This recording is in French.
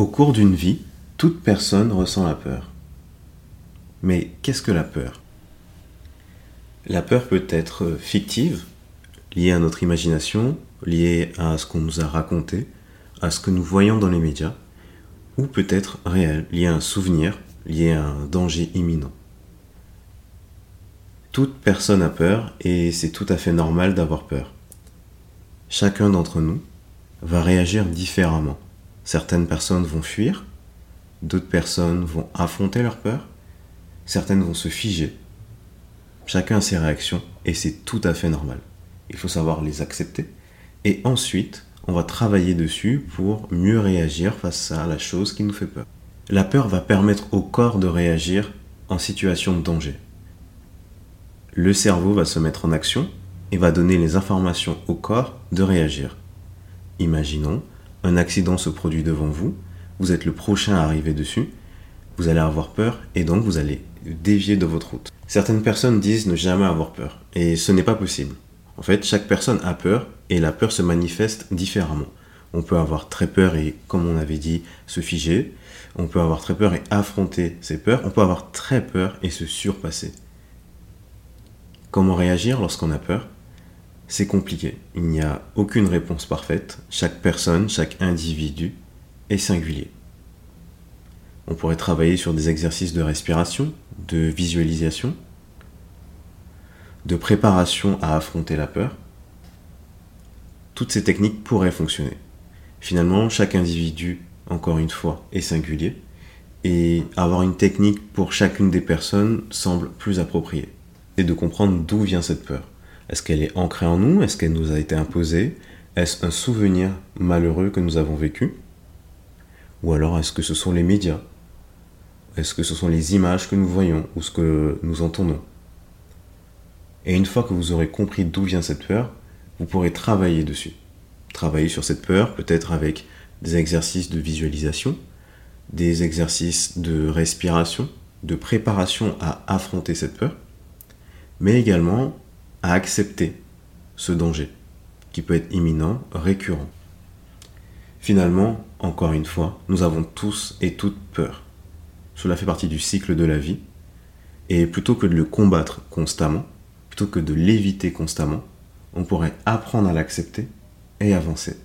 Au cours d'une vie, toute personne ressent la peur. Mais qu'est-ce que la peur? La peur peut être fictive, liée à notre imagination, liée à ce qu'on nous a raconté, à ce que nous voyons dans les médias, ou peut-être réelle, liée à un souvenir, liée à un danger imminent. Toute personne a peur et c'est tout à fait normal d'avoir peur. Chacun d'entre nous va réagir différemment. Certaines personnes vont fuir, d'autres personnes vont affronter leur peur, certaines vont se figer. Chacun a ses réactions et c'est tout à fait normal. Il faut savoir les accepter et ensuite on va travailler dessus pour mieux réagir face à la chose qui nous fait peur. La peur va permettre au corps de réagir en situation de danger. Le cerveau va se mettre en action et va donner les informations au corps de réagir. Imaginons, un accident se produit devant vous, vous êtes le prochain à arriver dessus, vous allez avoir peur et donc vous allez dévier de votre route. Certaines personnes disent ne jamais avoir peur et ce n'est pas possible. En fait, chaque personne a peur et la peur se manifeste différemment. On peut avoir très peur et, comme on avait dit, se figer. On peut avoir très peur et affronter ses peurs. On peut avoir très peur et se surpasser. Comment réagir lorsqu'on a peur? C'est compliqué. Il n'y a aucune réponse parfaite. Chaque personne, chaque individu est singulier. On pourrait travailler sur des exercices de respiration, de visualisation, de préparation à affronter la peur. Toutes ces techniques pourraient fonctionner. Finalement, chaque individu, encore une fois, est singulier et avoir une technique pour chacune des personnes semble plus approprié. C'est de comprendre d'où vient cette peur. Est-ce qu'elle est ancrée en nous? Est-ce qu'elle nous a été imposée? Est-ce un souvenir malheureux que nous avons vécu? Ou alors est-ce que ce sont les médias? Est-ce que ce sont les images que nous voyons ou ce que nous entendons? Et une fois que vous aurez compris d'où vient cette peur, vous pourrez travailler dessus. Travailler sur cette peur, peut-être avec des exercices de visualisation, des exercices de respiration, de préparation à affronter cette peur, mais également à accepter ce danger qui peut être imminent, récurrent. Finalement, encore une fois, nous avons tous et toutes peur. Cela fait partie du cycle de la vie. Et plutôt que de le combattre constamment, plutôt que de l'éviter constamment, on pourrait apprendre à l'accepter et avancer.